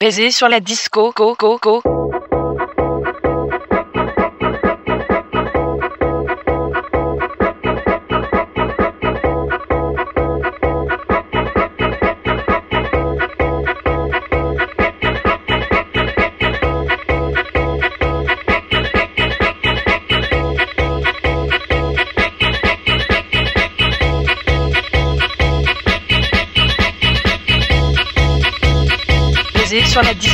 Baiser sur la disco, go, go, go. gonna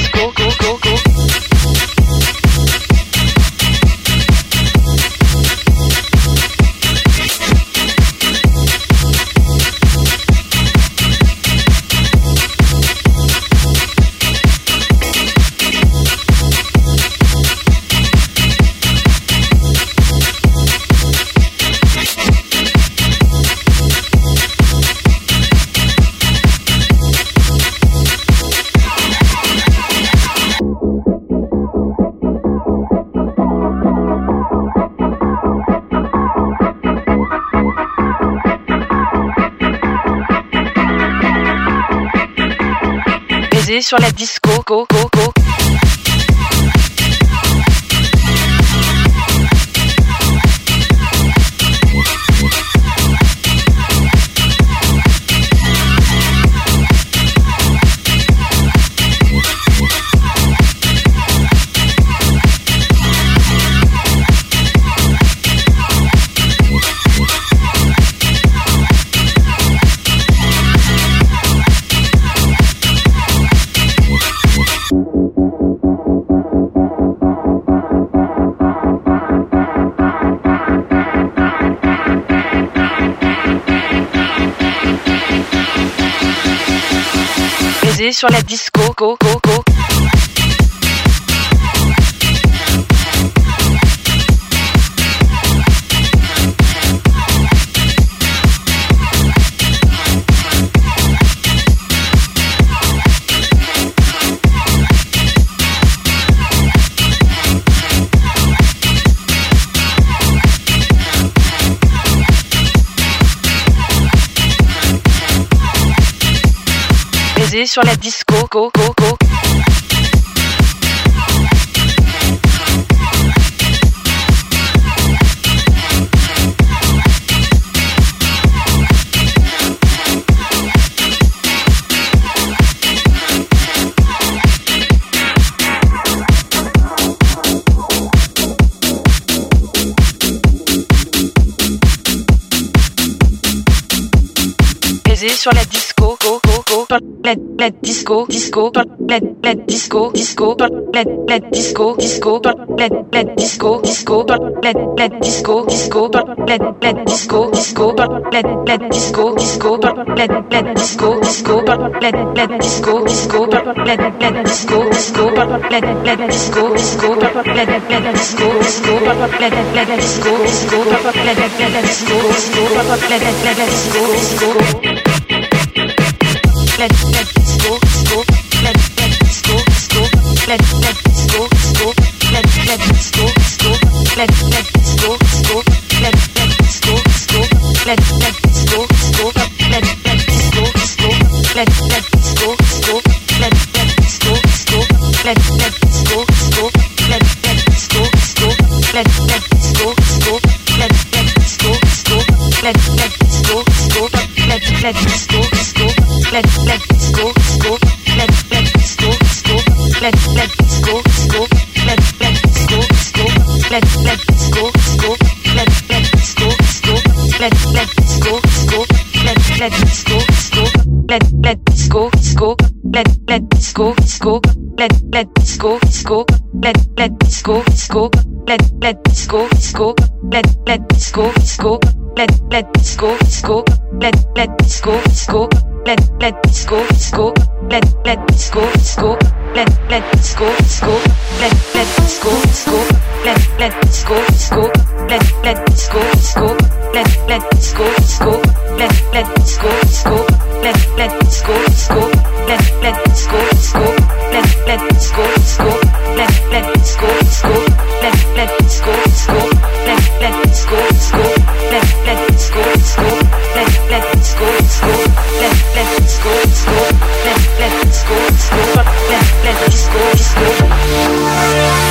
sur la disco, go, go, go. Sur la disco, go, go, go. Sur la disco, go, go, go. Sur la disco, go, disco, la, la disco, disco, la, la disco, disco, la, la disco, disco, la, la disco, disco, la, la disco, disco, la, la disco, disco, la, la disco, disco. Let let disco disco let let disco disco let let disco disco let let disco disco let let disco disco let let disco disco let let disco disco let let disco disco let Let's go, let's go. Let's go, let's go. Let's go, let's go. Let's go, let's go. Let's go, let's go. Let's go, let's go. Let's go, let's go. Let's go, let's school let let disco disco let let disco disco let let disco disco let let disco disco let let disco disco let let disco disco let let disco disco let let disco disco let let disco disco let let disco disco let let disco disco let let disco disco let let disco disco let let disco disco let let disco disco let let disco disco let lento, disco, go, let's go.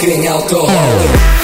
crê em alcohol.